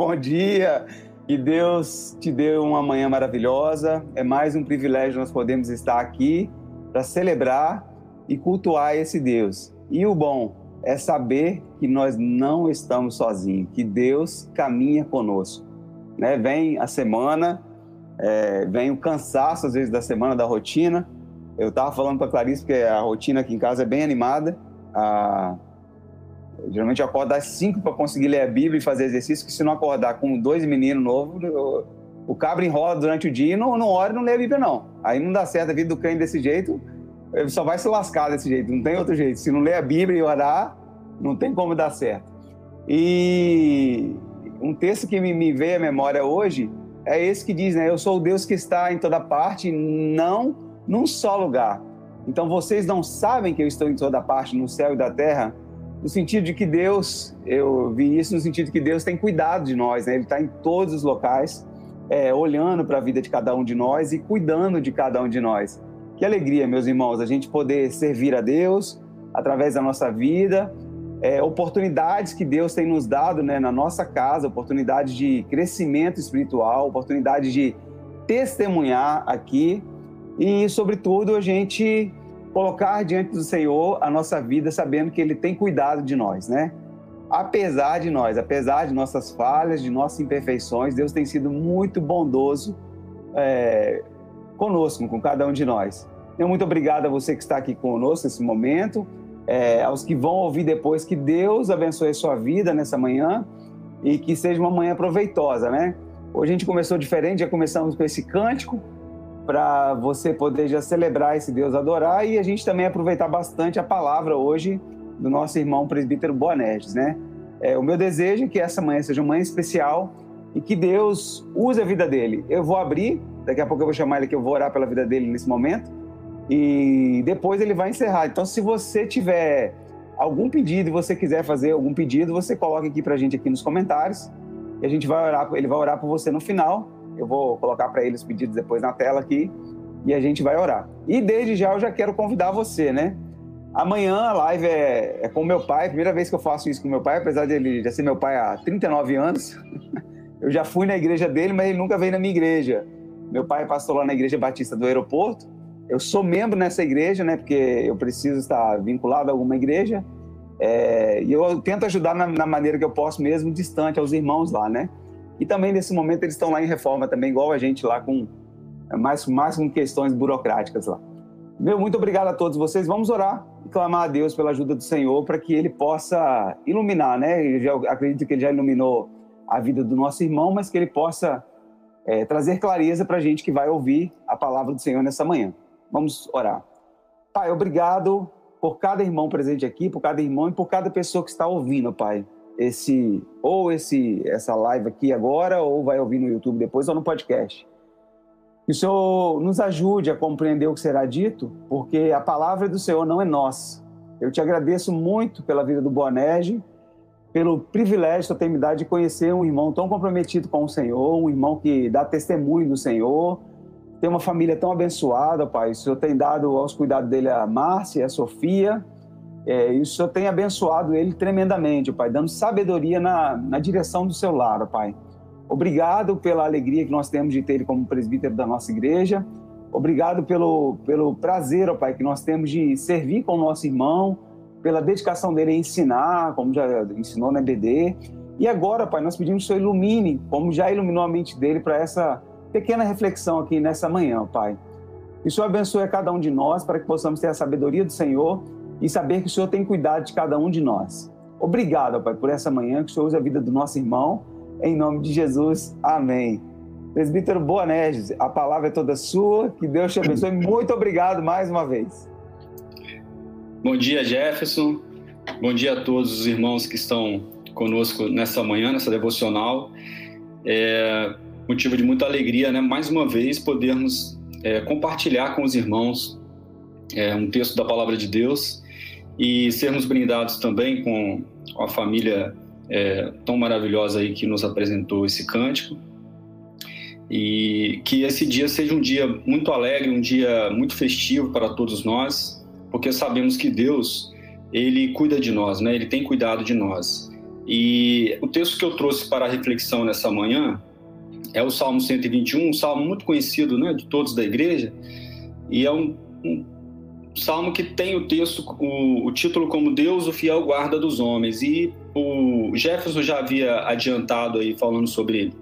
Bom dia. Que Deus te dê uma manhã maravilhosa. É mais um privilégio nós podemos estar aqui para celebrar e cultuar esse Deus. E o bom é saber que nós não estamos sozinhos, que Deus caminha conosco. Né? Vem a semana, é, vem o cansaço às vezes da semana, da rotina. Eu estava falando para Clarice que a rotina aqui em casa é bem animada. A Geralmente eu acordo às 5 para conseguir ler a Bíblia e fazer exercício, que se não acordar com dois meninos novos, o cabra enrola durante o dia e não, não ora e não lê a Bíblia, não. Aí não dá certo a vida do cães desse jeito, ele só vai se lascar desse jeito, não tem outro jeito. Se não ler a Bíblia e orar, não tem como dar certo. E um texto que me, me veio à memória hoje é esse que diz, né? Eu sou o Deus que está em toda parte, não num só lugar. Então vocês não sabem que eu estou em toda parte, no céu e da terra? No sentido de que Deus, eu vi isso no sentido de que Deus tem cuidado de nós, né? Ele está em todos os locais, é, olhando para a vida de cada um de nós e cuidando de cada um de nós. Que alegria, meus irmãos, a gente poder servir a Deus através da nossa vida, é, oportunidades que Deus tem nos dado né, na nossa casa, oportunidades de crescimento espiritual, oportunidade de testemunhar aqui e, sobretudo, a gente colocar diante do Senhor a nossa vida, sabendo que Ele tem cuidado de nós, né? Apesar de nós, apesar de nossas falhas, de nossas imperfeições, Deus tem sido muito bondoso é, conosco, com cada um de nós. Então, muito obrigado a você que está aqui conosco nesse momento, é, aos que vão ouvir depois, que Deus abençoe a sua vida nessa manhã e que seja uma manhã proveitosa, né? Hoje a gente começou diferente, já começamos com esse cântico, para você poder já celebrar esse Deus, adorar e a gente também aproveitar bastante a palavra hoje do nosso irmão presbítero Boanerges, né? É, o meu desejo é que essa manhã seja uma manhã especial e que Deus use a vida dele. Eu vou abrir, daqui a pouco eu vou chamar ele que eu vou orar pela vida dele nesse momento e depois ele vai encerrar. Então, se você tiver algum pedido e você quiser fazer algum pedido, você coloca aqui para a gente aqui nos comentários e a gente vai orar, ele vai orar por você no final eu vou colocar para eles os pedidos depois na tela aqui e a gente vai orar. E desde já eu já quero convidar você, né? Amanhã a live é, é com meu pai, primeira vez que eu faço isso com meu pai, apesar de ele já ser meu pai há 39 anos. Eu já fui na igreja dele, mas ele nunca veio na minha igreja. Meu pai é pastor lá na igreja batista do aeroporto. Eu sou membro nessa igreja, né? Porque eu preciso estar vinculado a alguma igreja. É, e eu tento ajudar na, na, maneira que eu posso, mesmo distante aos irmãos lá, né? E também nesse momento eles estão lá em reforma também, igual a gente lá com mais, mais com questões burocráticas lá. Meu, muito obrigado a todos vocês. Vamos orar e clamar a Deus pela ajuda do Senhor para que Ele possa iluminar, né? Eu acredito que Ele já iluminou a vida do nosso irmão, mas que Ele possa é, trazer clareza para a gente que vai ouvir a palavra do Senhor nessa manhã. Vamos orar. Pai, obrigado por cada irmão presente aqui, por cada irmão e por cada pessoa que está ouvindo, Pai esse ou esse essa live aqui agora ou vai ouvir no YouTube depois ou no podcast. Que o Senhor nos ajude a compreender o que será dito, porque a palavra do Senhor não é nossa. Eu te agradeço muito pela vida do Boanerge, pelo privilégio que eu tenho me dado de conhecer um irmão tão comprometido com o Senhor, um irmão que dá testemunho do Senhor, tem uma família tão abençoada, Pai. O Senhor tem dado aos cuidados dele a Márcia, a Sofia, é, e o Senhor tem abençoado ele tremendamente, Pai, dando sabedoria na, na direção do seu lar, Pai. Obrigado pela alegria que nós temos de ter ele como presbítero da nossa igreja. Obrigado pelo, pelo prazer, Pai, que nós temos de servir com o nosso irmão, pela dedicação dele a ensinar, como já ensinou na EBD. E agora, Pai, nós pedimos que o Senhor ilumine, como já iluminou a mente dele, para essa pequena reflexão aqui nessa manhã, Pai. Que o Senhor abençoe a cada um de nós para que possamos ter a sabedoria do Senhor e saber que o Senhor tem cuidado de cada um de nós. Obrigado, Pai, por essa manhã, que o Senhor use a vida do nosso irmão. Em nome de Jesus, amém. Presbítero Boanerges, a palavra é toda sua, que Deus te abençoe. Muito obrigado mais uma vez. Bom dia, Jefferson. Bom dia a todos os irmãos que estão conosco nessa manhã, nessa devocional. É motivo de muita alegria, né? Mais uma vez, podermos é, compartilhar com os irmãos é, um texto da palavra de Deus e sermos brindados também com a família é, tão maravilhosa aí que nos apresentou esse cântico. E que esse dia seja um dia muito alegre, um dia muito festivo para todos nós, porque sabemos que Deus, ele cuida de nós, né? Ele tem cuidado de nós. E o texto que eu trouxe para a reflexão nessa manhã é o Salmo 121, um salmo muito conhecido né, de todos da igreja, e é um, um salmo que tem o texto, o, o, título como Deus, o fiel guarda dos homens. E o Jefferson já havia adiantado aí falando sobre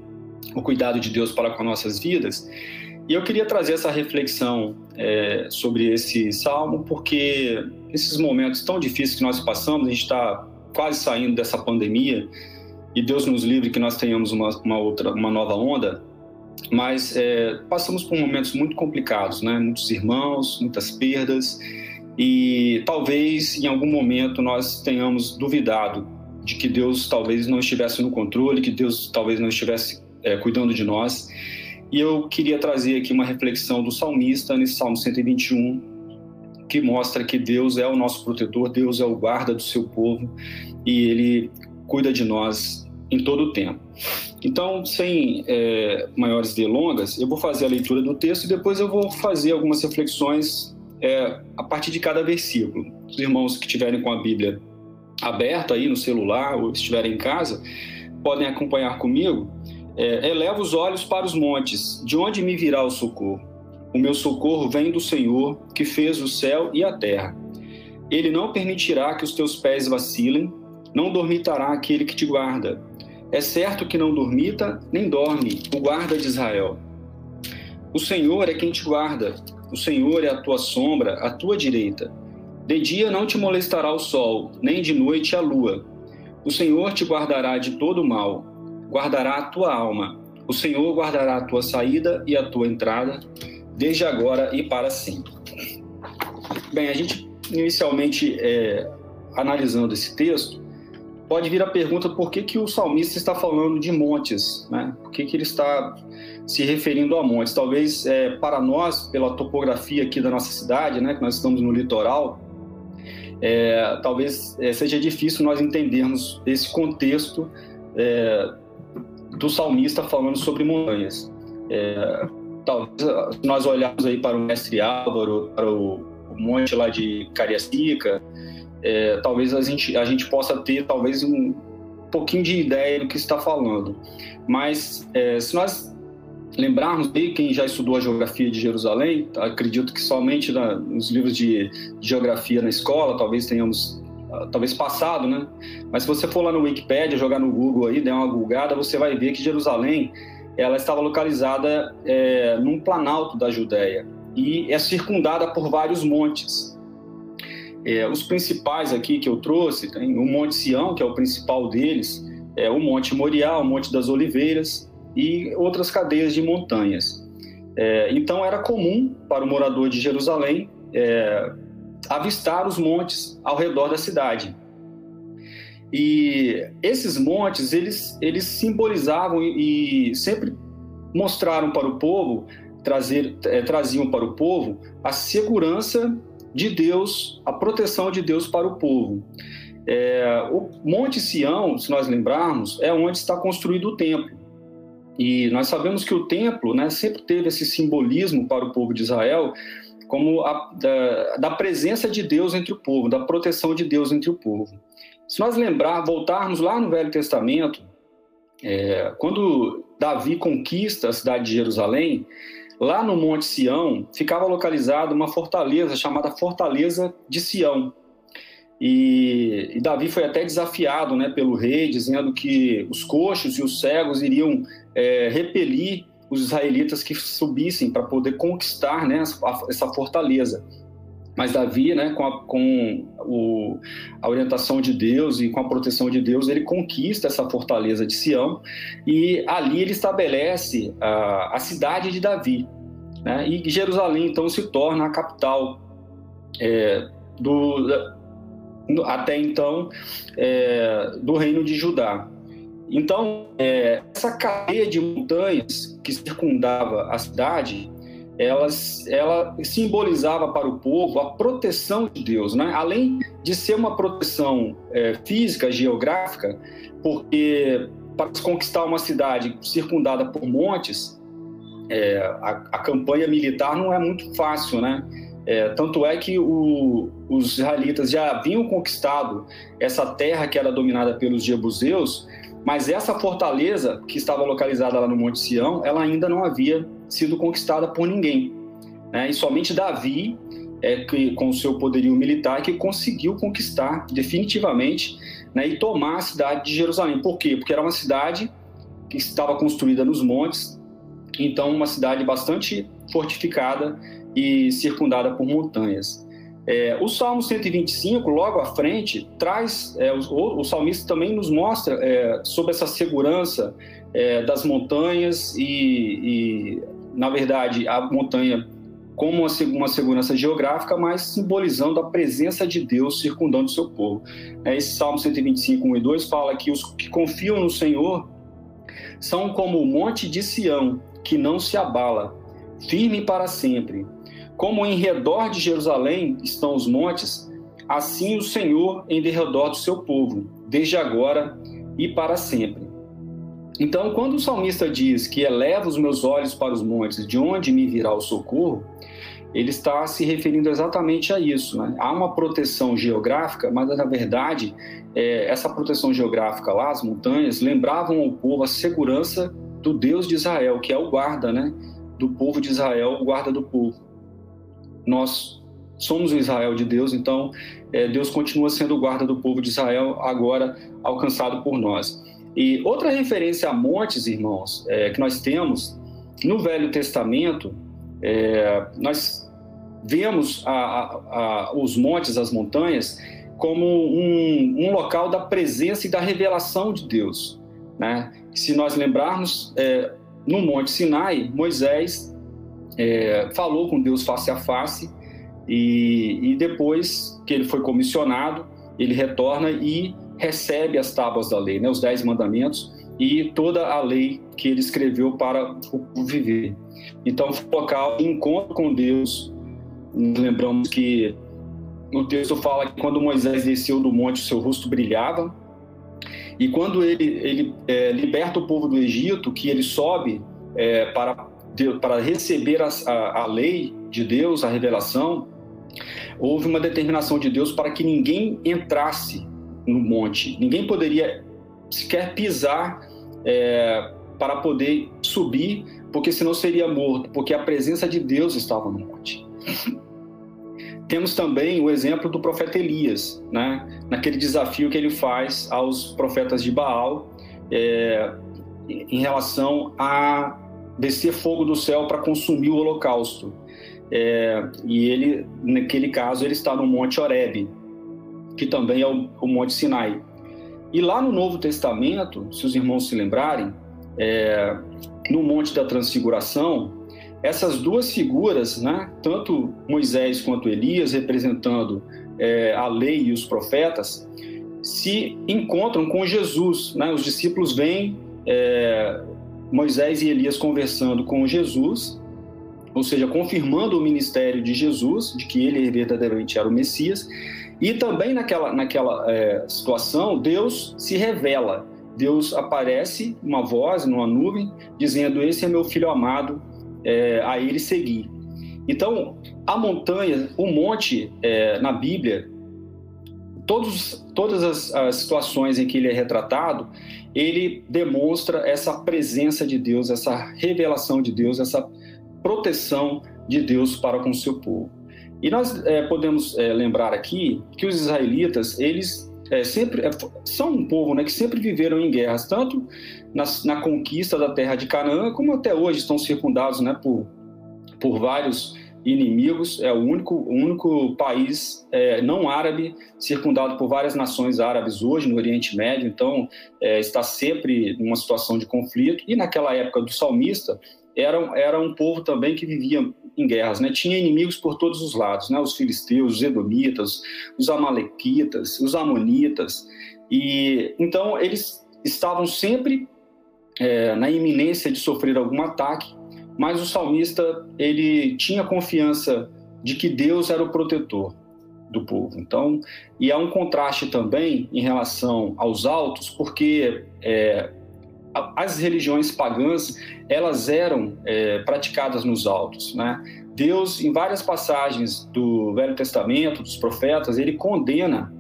o cuidado de Deus para com nossas vidas. E eu queria trazer essa reflexão é, sobre esse salmo, porque esses momentos tão difíceis que nós passamos, a gente está quase saindo dessa pandemia, e Deus nos livre que nós tenhamos uma, uma outra, uma nova onda, mas é, passamos por momentos muito complicados, né? Muitos irmãos, muitas perdas, e talvez em algum momento nós tenhamos duvidado de que Deus talvez não estivesse no controle, que Deus talvez não estivesse é, cuidando de nós. E eu queria trazer aqui uma reflexão do salmista nesse Salmo 121, que mostra que Deus é o nosso protetor, Deus é o guarda do seu povo e ele cuida de nós em todo o tempo. Então, sem é, maiores delongas, eu vou fazer a leitura do texto e depois eu vou fazer algumas reflexões é, a partir de cada versículo. Os irmãos que estiverem com a Bíblia aberta aí no celular ou estiverem em casa, podem acompanhar comigo. É, eleva os olhos para os montes, de onde me virá o socorro? O meu socorro vem do Senhor, que fez o céu e a terra. Ele não permitirá que os teus pés vacilem, não dormitará aquele que te guarda. É certo que não dormita, nem dorme o guarda de Israel. O Senhor é quem te guarda, o Senhor é a tua sombra, a tua direita. De dia não te molestará o sol, nem de noite a lua. O Senhor te guardará de todo mal, guardará a tua alma. O Senhor guardará a tua saída e a tua entrada, desde agora e para sempre. Bem, a gente inicialmente é, analisando esse texto, pode vir a pergunta por que, que o salmista está falando de montes, né? Por que, que ele está se referindo a montes? Talvez é, para nós, pela topografia aqui da nossa cidade, né, que nós estamos no litoral, é, talvez é, seja difícil nós entendermos esse contexto é, do salmista falando sobre montanhas. É, talvez nós olharmos aí para o mestre Álvaro, para o, o monte lá de Cariacica, é, talvez a gente, a gente possa ter talvez um pouquinho de ideia do que está falando. Mas é, se nós lembrarmos de quem já estudou a geografia de Jerusalém, acredito que somente na, nos livros de, geografia na escola, talvez tenhamos ah, talvez passado, né? Mas se você for lá no Wikipedia, jogar no Google aí, der uma googada, você vai ver que Jerusalém ela estava localizada é, num planalto da Judéia e é circundada por vários montes. É, os principais aqui que eu trouxe, tem o Monte Sião, que é o principal deles, é o Monte Moriá, o Monte das Oliveiras e outras cadeias de montanhas. É, então era comum para o morador de Jerusalém é, avistar os montes ao redor da cidade. E esses montes, eles, eles simbolizavam e, e sempre mostraram para o povo, trazer, é, traziam para o povo a segurança de Deus, a proteção de Deus para o povo. É, o Monte Sião, se nós lembrarmos, é onde está construído o templo. E nós sabemos que o templo né, sempre teve esse simbolismo para o povo de Israel, como a, da, da, presença de Deus entre o povo, da proteção de Deus entre o povo. Se nós lembrar, voltarmos lá no Velho Testamento, é, quando Davi conquista a cidade de Jerusalém, Lá no Monte Sião ficava localizada uma fortaleza chamada Fortaleza de Sião. E, e, Davi foi até desafiado né, pelo rei, dizendo que os coxos e os cegos iriam é, repelir os israelitas que subissem para poder conquistar né, essa fortaleza. Mas Davi, né, com, a, com o, a, orientação de Deus e com a proteção de Deus, ele conquista essa fortaleza de Sião e ali ele estabelece a, a cidade de Davi. Né, e Jerusalém, então, se torna a capital é, do, até então é, do reino de Judá. Então, é, essa cadeia de montanhas que circundava a cidade, elas, ela simbolizava para o povo a proteção de Deus, né? além de ser uma proteção é, física, geográfica, porque para conquistar uma cidade circundada por montes, é, a, a, campanha militar não é muito fácil, né? É, tanto é que o, os israelitas já haviam conquistado essa terra que era dominada pelos jebuseus, mas essa fortaleza que estava localizada lá no Monte Sião, ela ainda não havia sido conquistada por ninguém. Né? E somente Davi, é, que, com o seu poderio militar, que conseguiu conquistar definitivamente né, e tomar a cidade de Jerusalém. Por quê? Porque era uma cidade que estava construída nos montes, então uma cidade bastante fortificada e circundada por montanhas. É, o Salmo 125, logo à frente, traz, é, o, o, salmista também nos mostra é, sobre essa segurança é, das montanhas e, e, na verdade, a montanha como uma, segurança geográfica, mas simbolizando a presença de Deus circundando o seu povo. É, esse Salmo 125, 1 e 2 fala que os que confiam no Senhor são como o monte de Sião, que não se abala, firme para sempre. Como em redor de Jerusalém estão os montes, assim o Senhor em derredor do seu povo, desde agora e para sempre. Então, quando o salmista diz que eleva os meus olhos para os montes, de onde me virá o socorro, ele está se referindo exatamente a isso. Né? Há uma proteção geográfica, mas na verdade, é, essa proteção geográfica lá, as montanhas, lembravam ao povo a segurança do Deus de Israel, que é o guarda né? do povo de Israel, o guarda do povo. Nós somos o Israel de Deus, então é, Deus continua sendo o guarda do povo de Israel, agora alcançado por nós. E outra referência a montes, irmãos, é, que nós temos no Velho Testamento, é, nós vemos a, a, a, os montes, as montanhas, como um, um, local da presença e da revelação de Deus. Né? Se nós lembrarmos, é, no Monte Sinai, Moisés é, falou com Deus face a face, e, e depois que ele foi comissionado, ele retorna e recebe as tábuas da lei, né, os dez mandamentos e toda a lei que ele escreveu para o viver. Então, local de encontro com Deus. Lembramos que o texto fala que quando Moisés desceu do monte, seu rosto brilhava. E quando ele, ele é, liberta o povo do Egito, que ele sobe é, para, para receber a, a, a lei de Deus, a revelação, houve uma determinação de Deus para que ninguém entrasse no monte. Ninguém poderia sequer pisar é, para poder subir, porque senão seria morto, porque a presença de Deus estava no monte. Temos também o exemplo do profeta Elias, né? naquele desafio que ele faz aos profetas de Baal é, em relação a descer fogo do céu para consumir o holocausto. É, e ele, naquele caso, ele está no Monte Horebe, que também é o, Monte Sinai. E lá no Novo Testamento, se os irmãos se lembrarem, é, no Monte da Transfiguração, essas duas figuras, né, tanto Moisés quanto Elias, representando é, a lei e os profetas, se encontram com Jesus. Né? Os discípulos veem é, Moisés e Elias conversando com Jesus, ou seja, confirmando o ministério de Jesus, de que ele verdadeiramente era o Messias, e também naquela, naquela é, situação, Deus se revela. Deus aparece, uma voz, numa nuvem, dizendo: Esse é meu filho amado, é, a ele seguir. Então, a montanha, o monte é, na Bíblia, todos, todas as, as, situações em que ele é retratado, ele demonstra essa presença de Deus, essa revelação de Deus, essa proteção de Deus para com o seu povo. E nós é, podemos é, lembrar aqui que os israelitas, eles é, sempre é, são um povo né, que sempre viveram em guerras, tanto na, conquista da terra de Canaã, como até hoje estão circundados né, por, por vários inimigos. É o único, o único país é, não árabe circundado por várias nações árabes hoje no Oriente Médio, então é, está sempre numa situação de conflito. E naquela época do salmista, era, era um povo também que vivia em guerras, né? Tinha inimigos por todos os lados, né? Os filisteus, os edomitas, os amalequitas, os amonitas. E então eles estavam sempre é, na iminência de sofrer algum ataque, mas o salmista ele tinha confiança de que Deus era o protetor do povo. Então, e há um contraste também em relação aos altos, porque é, as religiões pagãs elas eram é, praticadas nos altos, né? Deus, em várias passagens do Velho Testamento, dos profetas, ele condena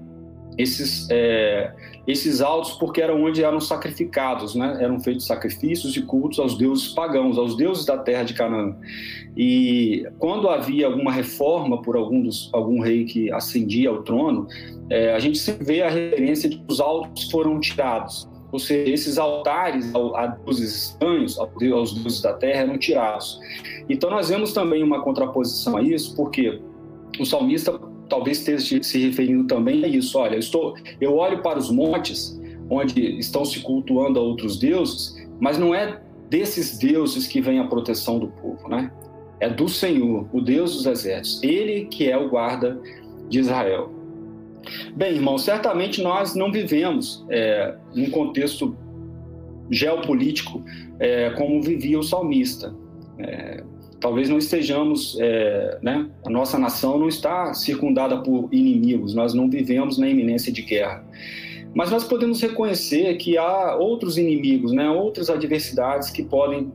esses, é, esses altos porque eram onde eram sacrificados, né? eram feitos sacrifícios e cultos aos deuses pagãos, aos deuses da terra de Canaã. E quando havia alguma reforma por algum, dos, algum rei que ascendia ao trono, é, a gente sempre vê a referência de que os altos foram tirados. Ou seja, esses altares a deuses estranhos, aos deuses da terra, eram tirados. Então nós vemos também uma contraposição a isso, porque o salmista talvez esteja se referindo também a isso. Olha, eu, estou, eu olho para os montes onde estão se cultuando a outros deuses, mas não é desses deuses que vem a proteção do povo, né? É do Senhor, o Deus dos exércitos. Ele que é o guarda de Israel. Bem, irmão, certamente nós não vivemos é, num contexto geopolítico é, como vivia o salmista. É, talvez não estejamos, é, né, a nossa nação não está circundada por inimigos, nós não vivemos na iminência de guerra. Mas nós podemos reconhecer que há outros inimigos, né, outras adversidades que podem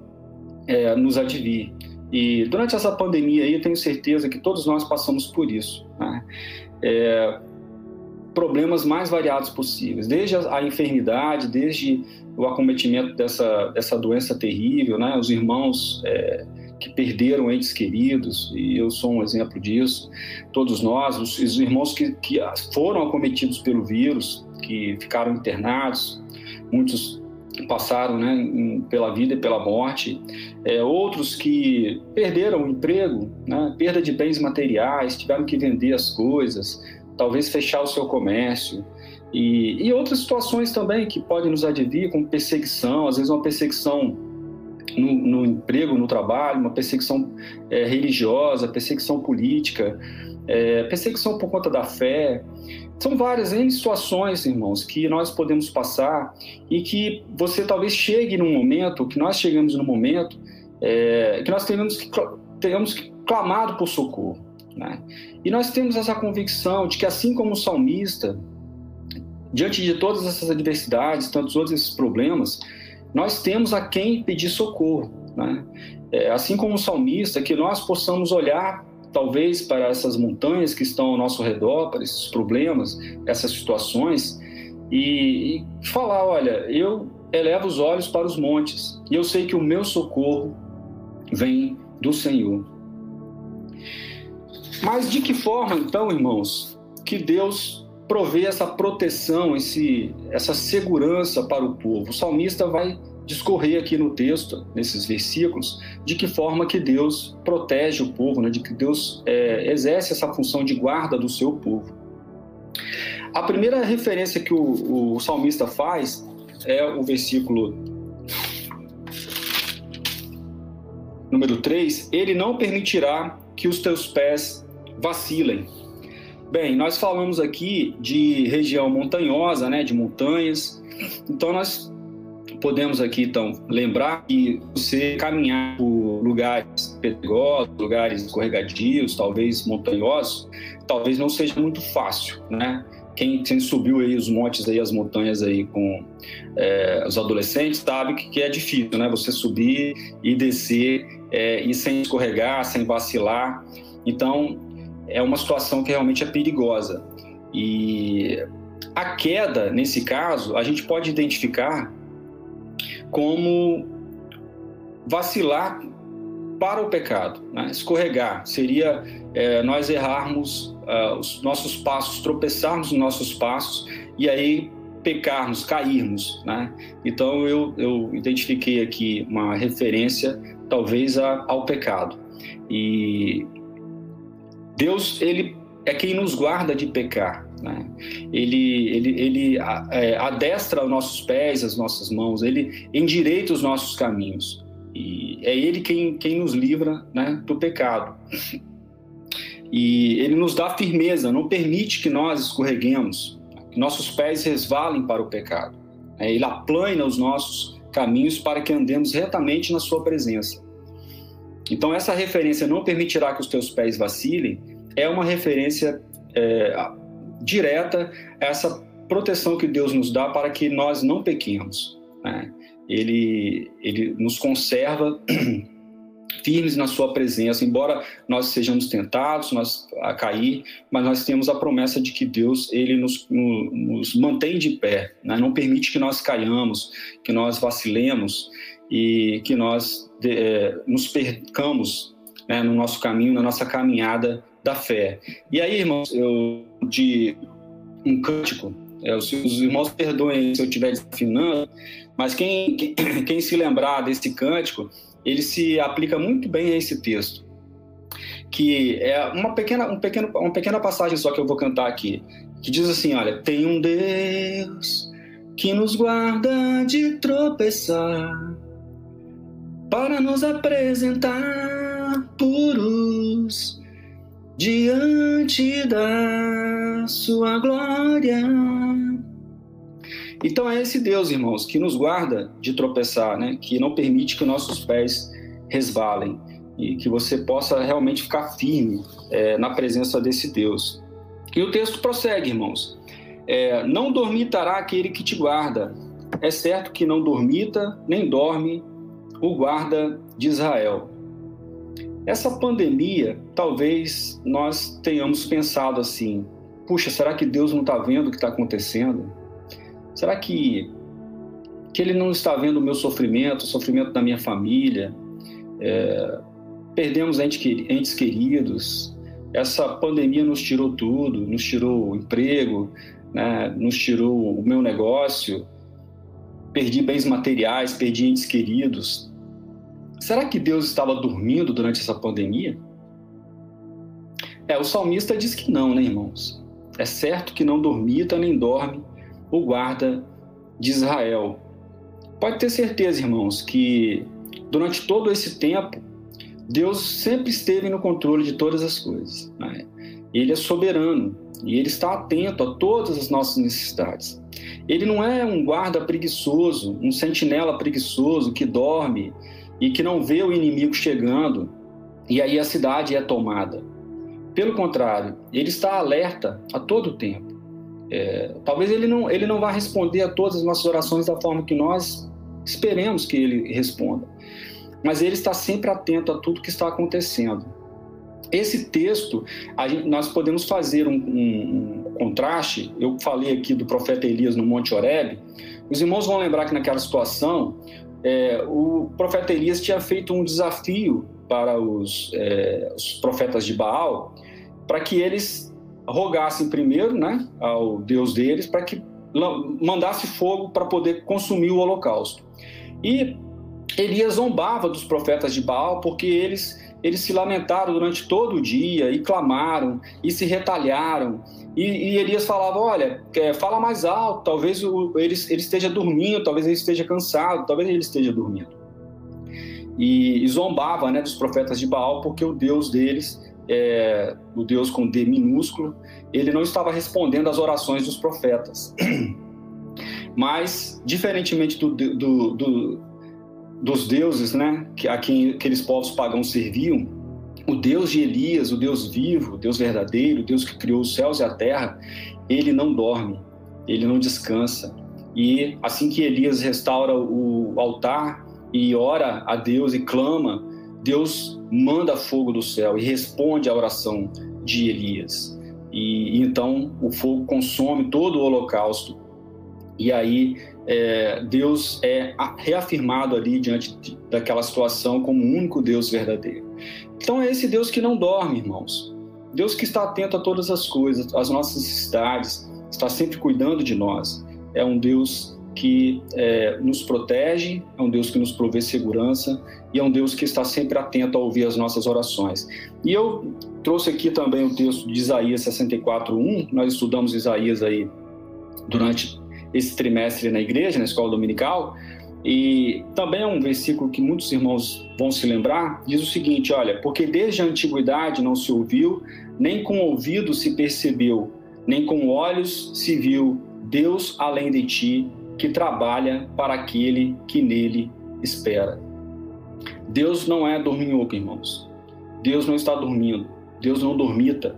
é, nos advir. E durante essa pandemia aí, eu tenho certeza que todos nós passamos por isso. Né? É, problemas mais variados possíveis, desde a, a, enfermidade, desde o acometimento dessa, dessa doença terrível, né? os irmãos é, que perderam entes queridos, e eu sou um exemplo disso, todos nós, os, os irmãos que, que foram acometidos pelo vírus, que ficaram internados, muitos passaram né, pela vida e pela morte, é, outros que perderam o emprego, né, perda de bens materiais, tiveram que vender as coisas, talvez fechar o seu comércio, e, e outras situações também que podem nos advir, como perseguição, às vezes uma perseguição no, no emprego, no trabalho, uma perseguição é, religiosa, perseguição política, é, perseguição por conta da fé. São várias N situações, irmãos, que nós podemos passar e que você talvez chegue num momento, que nós chegamos num momento, é, que nós tenhamos que, tenhamos clamado por socorro. Né? E nós temos essa convicção de que, assim como o salmista, diante de todas essas adversidades, tantos outros esses problemas, nós temos a quem pedir socorro. Né? É, assim como o salmista, que nós possamos olhar talvez para essas montanhas que estão ao nosso redor, para esses problemas, essas situações, e, e falar: olha, eu elevo os olhos para os montes, e eu sei que o meu socorro vem do Senhor. Mas de que forma, então, irmãos, que Deus provê essa proteção, esse, essa segurança para o povo? O salmista vai discorrer aqui no texto, nesses versículos, de que forma que Deus protege o povo, né? de que Deus é, exerce essa função de guarda do seu povo. A primeira referência que o, o salmista faz é o versículo número 3, ele não permitirá que os teus pés vacilem. Bem, nós falamos aqui de região montanhosa, né, de montanhas. Então nós podemos aqui então lembrar que você caminhar por lugares perigosos, lugares escorregadios, talvez montanhosos, talvez não seja muito fácil, né? Quem, quem subiu aí os montes aí, as montanhas aí com é, os adolescentes sabe que, que, é difícil, né? Você subir e descer é, e sem escorregar, sem vacilar. Então é uma situação que realmente é perigosa. E a queda, nesse caso, a gente pode identificar como vacilar para o pecado, né? escorregar seria é, nós errarmos uh, os nossos passos, tropeçarmos nos nossos passos e aí pecarmos, cairmos, né? Então eu, eu identifiquei aqui uma referência talvez a, ao pecado e Deus ele é quem nos guarda de pecar. Né? Ele, ele, ele é, adestra os nossos pés, as nossas mãos, ele endireita os nossos caminhos. E é ele quem, quem nos livra né, do pecado. E ele nos dá firmeza, não permite que nós escorreguemos, que nossos pés resvalem para o pecado. É, ele aplana os nossos caminhos para que andemos retamente na sua presença. Então, essa referência não permitirá que os teus pés vacilem é uma referência é, direta a essa proteção que Deus nos dá para que nós não pequemos. Né? ele, ele nos conserva firmes na sua presença, embora nós sejamos tentados nós, a cair, mas nós temos a promessa de que Deus ele nos, nos mantém de pé, né? não permite que nós caiamos, que nós vacilemos e que nós é, nos percamos né, no nosso caminho, na nossa caminhada da fé. E aí, irmãos, eu de um cântico, é, os, os irmãos perdoem se eu estiver desafinando, mas quem, quem, quem se lembrar desse cântico, ele se aplica muito bem a esse texto, que é uma pequena, um pequeno, uma pequena passagem só que eu vou cantar aqui, que diz assim, olha, tem um Deus que nos guarda de tropeçar, para nos apresentar puros diante da sua glória. Então é esse Deus, irmãos, que nos guarda de tropeçar, né? que não permite que nossos pés resvalem e que você possa realmente ficar firme é, na presença desse Deus. E o texto prossegue, irmãos. É, não dormitará aquele que te guarda. É certo que não dormita nem dorme o guarda de Israel. Essa pandemia, talvez nós tenhamos pensado assim: puxa, será que Deus não está vendo o que está acontecendo? Será que, que Ele não está vendo o meu sofrimento, o sofrimento da minha família? É, perdemos entes queridos. Essa pandemia nos tirou tudo, nos tirou o emprego, né? nos tirou o meu negócio, perdi bens materiais, perdi entes queridos. Será que Deus estava dormindo durante essa pandemia? É, o salmista diz que não, né, irmãos? É certo que não dormita nem dorme o guarda de Israel. Pode ter certeza, irmãos, que durante todo esse tempo, Deus sempre esteve no controle de todas as coisas. Né? Ele é soberano e ele está atento a todas as nossas necessidades. Ele não é um guarda preguiçoso, um sentinela preguiçoso que dorme e que não vê o inimigo chegando e aí a cidade é tomada. Pelo contrário, ele está alerta a todo tempo. É, talvez ele não, ele não vá responder a todas as nossas orações da forma que nós esperemos que ele responda, mas ele está sempre atento a tudo que está acontecendo. Esse texto, gente, nós podemos fazer um, um, um, contraste. Eu falei aqui do profeta Elias no Monte Horeb. Os irmãos vão lembrar que naquela situação, é, o profeta Elias tinha feito um desafio para os, é, os profetas de Baal, para que eles rogassem primeiro né, ao Deus deles para que mandasse fogo para poder consumir o holocausto. E Elias zombava dos profetas de Baal porque eles, eles se lamentaram durante todo o dia e clamaram e se retalharam. E, e Elias falava: Olha, é, fala mais alto, talvez o, ele, ele esteja dormindo, talvez ele esteja cansado, talvez ele esteja dormindo. E, e zombava né, dos profetas de Baal porque o Deus deles é, o Deus com D minúsculo, ele não estava respondendo às orações dos profetas. Mas, diferentemente do, do, do, dos deuses né, que, a quem aqueles povos pagãos serviam, o Deus de Elias, o Deus vivo, o Deus verdadeiro, o Deus que criou os céus e a terra, ele não dorme, ele não descansa. E assim que Elias restaura o altar e ora a Deus e clama, Deus manda fogo do céu e responde à oração de Elias. E, e então o fogo consome todo o holocausto. E aí é, Deus é reafirmado ali diante daquela situação como o único Deus verdadeiro. Então é esse Deus que não dorme, irmãos. Deus que está atento a todas as coisas, às nossas necessidades, está sempre cuidando de nós. É um Deus que é, nos protege, é um Deus que nos provê segurança e é um Deus que está sempre atento a ouvir as nossas orações. E eu trouxe aqui também o texto de Isaías 64:1. Nós estudamos Isaías aí durante esse trimestre na igreja, na escola dominical, e também é um versículo que muitos irmãos vão se lembrar. Diz o seguinte: olha, porque desde a antiguidade não se ouviu, nem com ouvido se percebeu, nem com olhos se viu Deus além de ti que trabalha para aquele que nele espera. Deus não é dorminhoco, irmãos. Deus não está dormindo. Deus não dormita.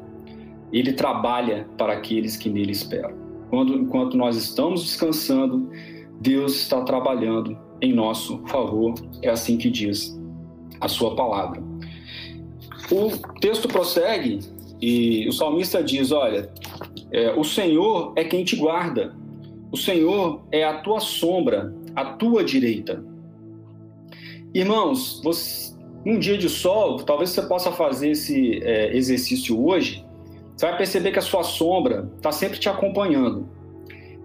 Ele trabalha para aqueles que nele esperam. Quando, enquanto nós estamos descansando, Deus está trabalhando em nosso favor. É assim que diz a sua palavra. O texto prossegue e o salmista diz: Olha, é, o Senhor é quem te guarda, o Senhor é a tua sombra, a tua direita. Irmãos, você, um dia de sol, talvez você possa fazer esse é, exercício hoje, você vai perceber que a sua sombra está sempre te acompanhando.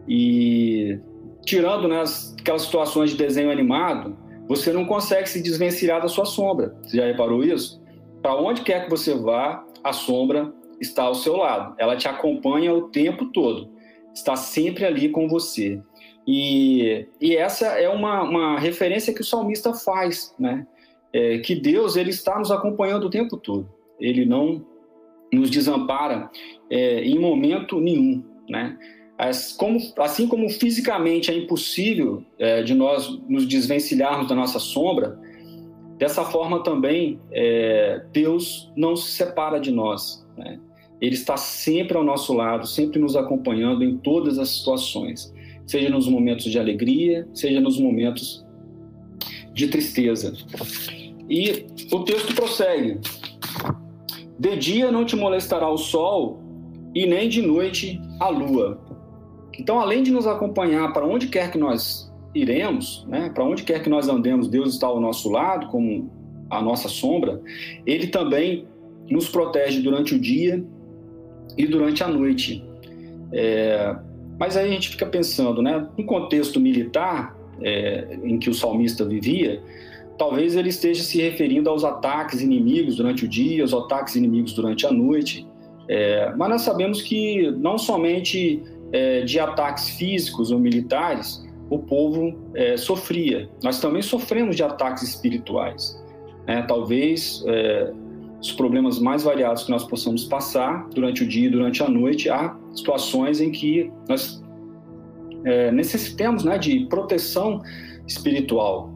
E tirando né, aquelas situações de desenho animado, você não consegue se desvencilhar da sua sombra. Você já reparou isso? Para onde quer que você vá, a sombra está ao seu lado. Ela te acompanha o tempo todo. Está sempre ali com você. E, e essa é uma, uma referência que o salmista faz, né? É, que Deus ele está nos acompanhando o tempo todo. Ele não nos desampara é, em momento nenhum, né? Como, assim como fisicamente é impossível é, de nós nos desvencilharmos da nossa sombra, dessa forma também é, Deus não se separa de nós. Né? Ele está sempre ao nosso lado, sempre nos acompanhando em todas as situações, seja nos momentos de alegria, seja nos momentos de tristeza. E o texto prossegue: De dia não te molestará o sol, e nem de noite a lua. Então, além de nos acompanhar para onde quer que nós iremos, né, para onde quer que nós andemos, Deus está ao nosso lado, como a nossa sombra, Ele também nos protege durante o dia e durante a noite. É, mas aí a gente fica pensando, né, no contexto militar é, em que o salmista vivia, talvez ele esteja se referindo aos ataques inimigos durante o dia, aos ataques inimigos durante a noite. É, mas nós sabemos que não somente é, de ataques físicos ou militares, o povo é, sofria. Nós também sofremos de ataques espirituais. Né? Talvez é, os problemas mais variados que nós possamos passar durante o dia e durante a noite, há situações em que nós é, necessitemos né, de proteção espiritual.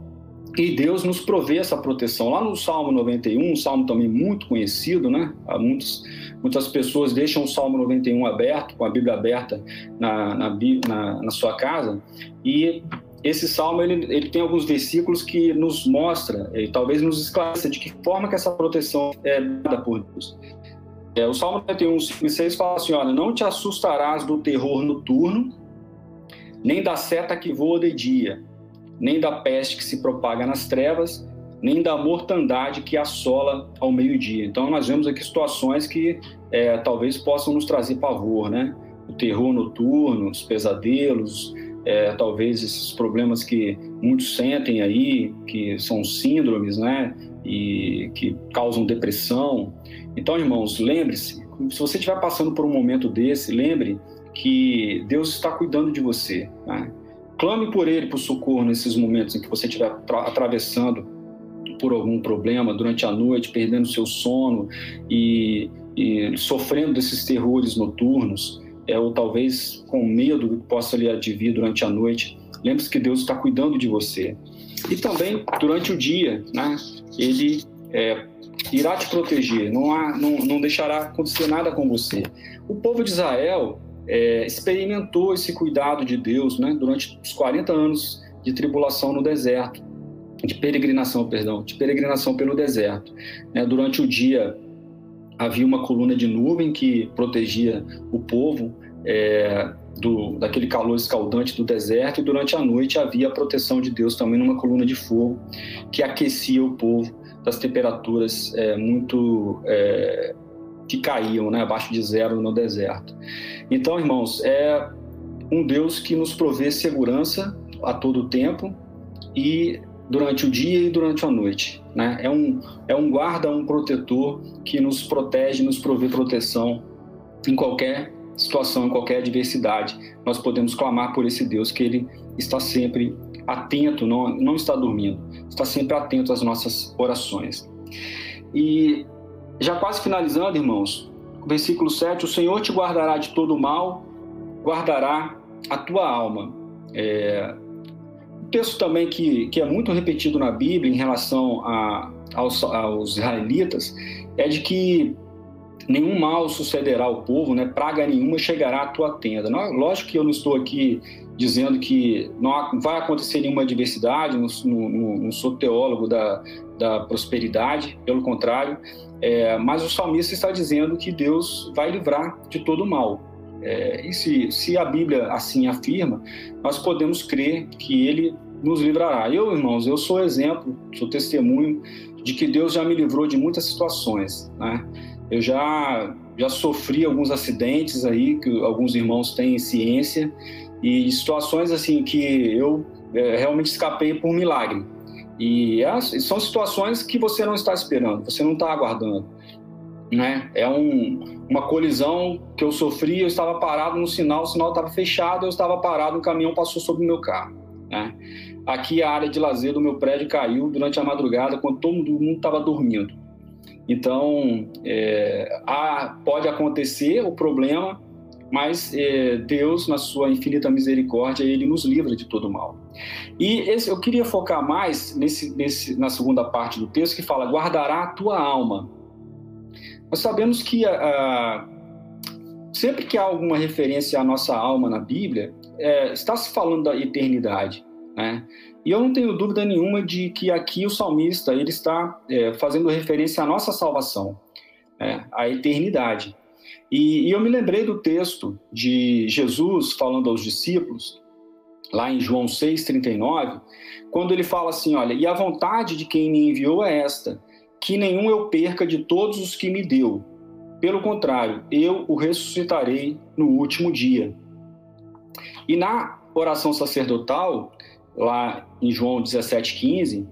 E Deus nos provê essa proteção. Lá no Salmo 91, um salmo também muito conhecido, né? Há muitos, muitas pessoas deixam o Salmo 91 aberto, com a Bíblia aberta na, na, na, na sua casa, e esse salmo ele, ele tem alguns versículos que nos mostra e talvez nos esclareça de que forma que essa proteção é dada por Deus. É, o Salmo 91, 5 e 6 fala assim, olha, não te assustarás do terror noturno, nem da seta que voa de dia, nem da peste que se propaga nas trevas, nem da mortandade que assola ao meio-dia. Então, nós vemos aqui situações que é, talvez possam nos trazer pavor, né? O terror noturno, os pesadelos, é, talvez esses problemas que muitos sentem aí, que são síndromes, né? E que causam depressão. Então, irmãos, lembre-se, se você estiver passando por um momento desse, lembre que Deus está cuidando de você. Né? Clame por Ele, por socorro nesses momentos em que você estiver atravessando por algum problema durante a noite, perdendo seu sono e, e sofrendo desses terrores noturnos, é, ou talvez com medo do que possa lhe advir durante a noite. Lembre-se que Deus está cuidando de você. E também durante o dia, né? Ele é, irá te proteger, não, há, não, não deixará acontecer nada com você. O povo de Israel é, experimentou esse cuidado de Deus né, durante os 40 anos de tribulação no deserto, de peregrinação, perdão, de peregrinação pelo deserto. Né, durante o dia havia uma coluna de nuvem que protegia o povo é, do, daquele calor escaldante do deserto, e durante a noite havia a proteção de Deus também numa coluna de fogo que aquecia o povo das temperaturas é, muito é, que caíam né, abaixo de zero no deserto. Então, irmãos, é um Deus que nos provê segurança a todo tempo e durante o dia e durante a noite. Né? É, um, é um guarda, um protetor que nos protege, nos provê proteção em qualquer situação, em qualquer adversidade. Nós podemos clamar por esse Deus que ele está sempre atento, não, não está dormindo, está sempre atento às nossas orações. E já quase finalizando, irmãos, versículo 7: O Senhor te guardará de todo mal, guardará a tua alma. É, um texto também que, que é muito repetido na Bíblia em relação a, aos, aos israelitas é de que nenhum mal sucederá ao povo, né? praga nenhuma chegará à tua tenda. Não, lógico que eu não estou aqui dizendo que não vai acontecer nenhuma adversidade, não, sou teólogo da, da prosperidade, pelo contrário, é, mas o salmista está dizendo que Deus vai livrar de todo mal. É, e se, se a Bíblia assim afirma, nós podemos crer que Ele nos livrará. Eu, irmãos, eu sou exemplo, sou testemunho de que Deus já me livrou de muitas situações. Né? Eu já, já sofri alguns acidentes aí, que alguns irmãos têm ciência, e situações assim que eu é, realmente escapei por milagre. E é, são situações que você não está esperando, você não está aguardando. Né? É um, uma colisão que eu sofri, eu estava parado no sinal, o sinal estava fechado, eu estava parado, o caminhão passou sobre o meu carro. Né? Aqui a área de lazer do meu prédio caiu durante a madrugada, quando todo mundo estava dormindo. Então, é, há, pode acontecer o problema, mas é, Deus, na sua infinita misericórdia, ele nos livra de todo mal. E esse, eu queria focar mais nesse, nesse, na segunda parte do texto que fala: guardará a tua alma. Nós sabemos que sempre que há alguma referência à nossa alma na Bíblia, é, está se falando da eternidade. Né? E eu não tenho dúvida nenhuma de que aqui o salmista ele está é, fazendo referência à nossa salvação, né? à eternidade. E, e, eu me lembrei do texto de Jesus falando aos discípulos, lá em João 6,39, quando ele fala assim: Olha, e a vontade de quem me enviou é esta, que nenhum eu perca de todos os que me deu. Pelo contrário, eu o ressuscitarei no último dia. E na oração sacerdotal, lá em João 17,15,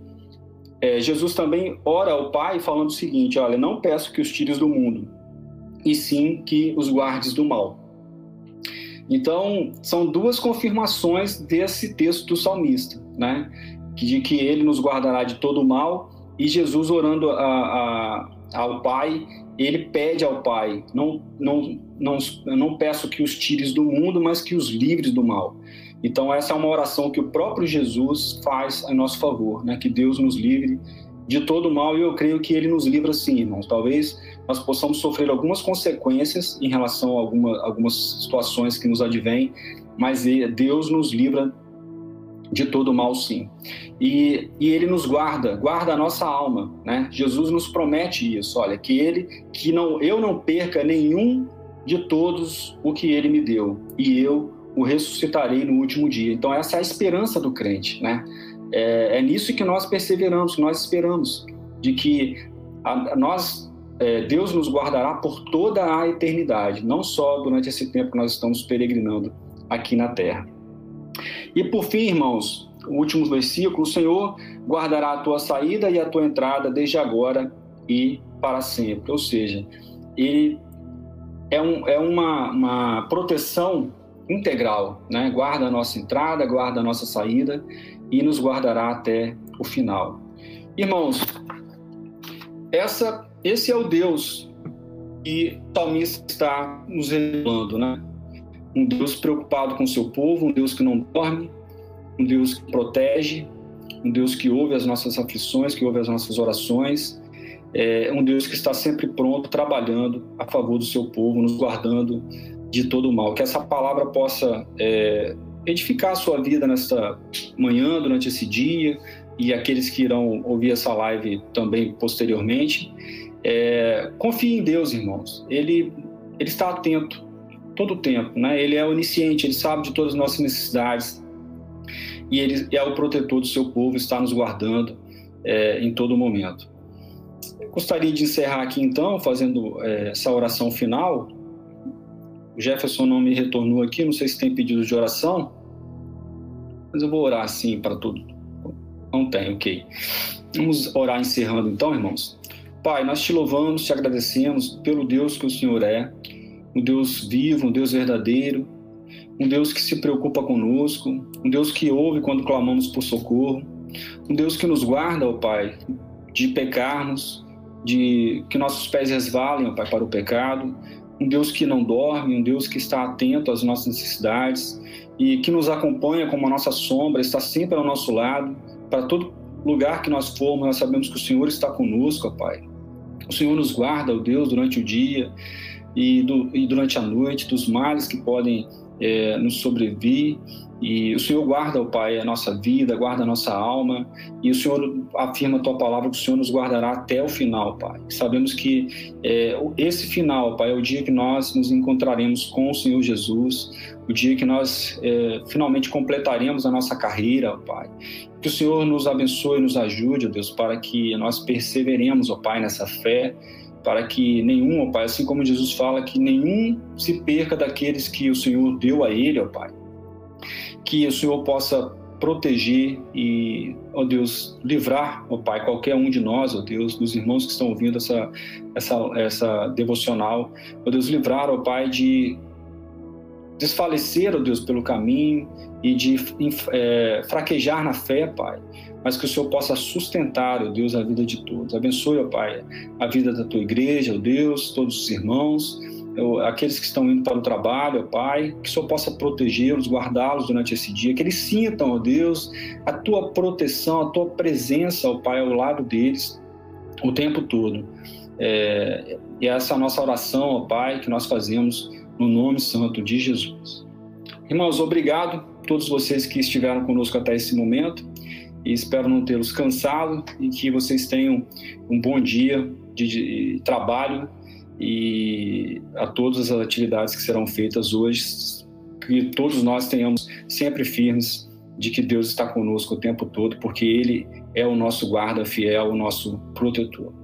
é, Jesus também ora ao Pai falando o seguinte: Olha, não peço que os tires do mundo, e sim que os guardes do mal. Então, são duas confirmações desse texto do salmista, né? De que ele nos guardará de todo o mal, e Jesus orando a, a, ao Pai, ele pede ao Pai: não, não, não, não peço que os tires do mundo, mas que os livres do mal. Então, essa é uma oração que o próprio Jesus faz a nosso favor, né? Que Deus nos livre de todo mal, e eu creio que ele nos livra sim, irmãos. Talvez nós possamos sofrer algumas consequências em relação a alguma, algumas situações que nos advêm, mas Deus nos livra de todo mal, sim. E, e Ele nos guarda, guarda a nossa alma, né? Jesus nos promete isso, olha, que Ele, que não, eu não perca nenhum de todos o que Ele me deu, e eu o ressuscitarei no último dia. Então essa é a esperança do crente, né? É, é nisso que nós perseveramos, que nós esperamos, de que a, nós é, Deus nos guardará por toda a eternidade, não só durante esse tempo que nós estamos peregrinando aqui na terra. E por fim, irmãos, o último versículo: o Senhor guardará a tua saída e a tua entrada desde agora e para sempre. Ou seja, ele é, um, é uma, uma proteção integral, né? Guarda a nossa entrada, guarda a nossa saída e nos guardará até o final. Irmãos, essa esse é o Deus que o está nos revelando, né? Um Deus preocupado com o seu povo, um Deus que não dorme, um Deus que protege, um Deus que ouve as nossas aflições, que ouve as nossas orações, é um Deus que está sempre pronto, trabalhando a favor do seu povo, nos guardando de todo o mal. Que essa palavra possa é, edificar a sua vida nesta manhã, durante esse dia, e aqueles que irão ouvir essa live também posteriormente. É, confie em Deus, irmãos. Ele, ele está atento todo o tempo, né? Ele é onisciente, ele sabe de todas as nossas necessidades e ele é o protetor do seu povo, está nos guardando é, em todo momento. Eu gostaria de encerrar aqui então, fazendo é, essa oração final. O Jefferson não me retornou aqui, não sei se tem pedido de oração, mas eu vou orar assim para tudo. Não tem, ok. Vamos orar encerrando então, irmãos. Pai, nós te louvamos, te agradecemos pelo Deus que o Senhor é, um Deus vivo, um Deus verdadeiro, um Deus que se preocupa conosco, um Deus que ouve quando clamamos por socorro, um Deus que nos guarda, ó Pai, de pecarmos, de que nossos pés resvalem, ó Pai, para o pecado, um Deus que não dorme, um Deus que está atento às nossas necessidades e que nos acompanha como a nossa sombra, está sempre ao nosso lado, para todo lugar que nós formos, nós sabemos que o Senhor está conosco, ó Pai. O Senhor nos guarda, ó Deus, durante o dia e, do, e durante a noite dos males que podem é, nos sobrevir. E o Senhor guarda, ó Pai, a nossa vida, guarda a nossa alma, e o Senhor afirma a tua palavra que o Senhor nos guardará até o final, Pai. Sabemos que é, esse final, Pai, é o dia que nós nos encontraremos com o Senhor Jesus, o dia que nós é, finalmente completaremos a nossa carreira, ó Pai. Que o Senhor nos abençoe e nos ajude, ó Deus, para que nós perseveremos, ó Pai, nessa fé, para que nenhum, ó Pai, assim como Jesus fala, que nenhum se perca daqueles que o Senhor deu a ele, ó Pai que o Senhor possa proteger e, ó Deus, livrar, ó Pai, qualquer um de nós, ó Deus, dos irmãos que estão ouvindo essa, essa, essa devocional, ó Deus, livrar, ó Pai, de desfalecer, ó Deus, pelo caminho e de é, fraquejar na fé, Pai, mas que o Senhor possa sustentar, ó Deus, a vida de todos. Abençoe, ó Pai, a vida da tua igreja, ó Deus, todos os irmãos, aqueles que estão indo para o trabalho, ó Pai, que o Senhor possa protegê-los, guardá-los durante esse dia, que eles sintam, ó Deus, a tua proteção, a tua presença, ó Pai, ao lado deles o tempo todo. É, e essa é a nossa oração, ó Pai, que nós fazemos no nome santo de Jesus. Irmãos, obrigado a todos vocês que estiveram conosco até esse momento e espero não tê-los cansado e que vocês tenham um bom dia de, de trabalho e a todas as atividades que serão feitas hoje, que todos nós tenhamos sempre firmes de que Deus está conosco o tempo todo, porque Ele é o nosso guarda fiel, o nosso protetor.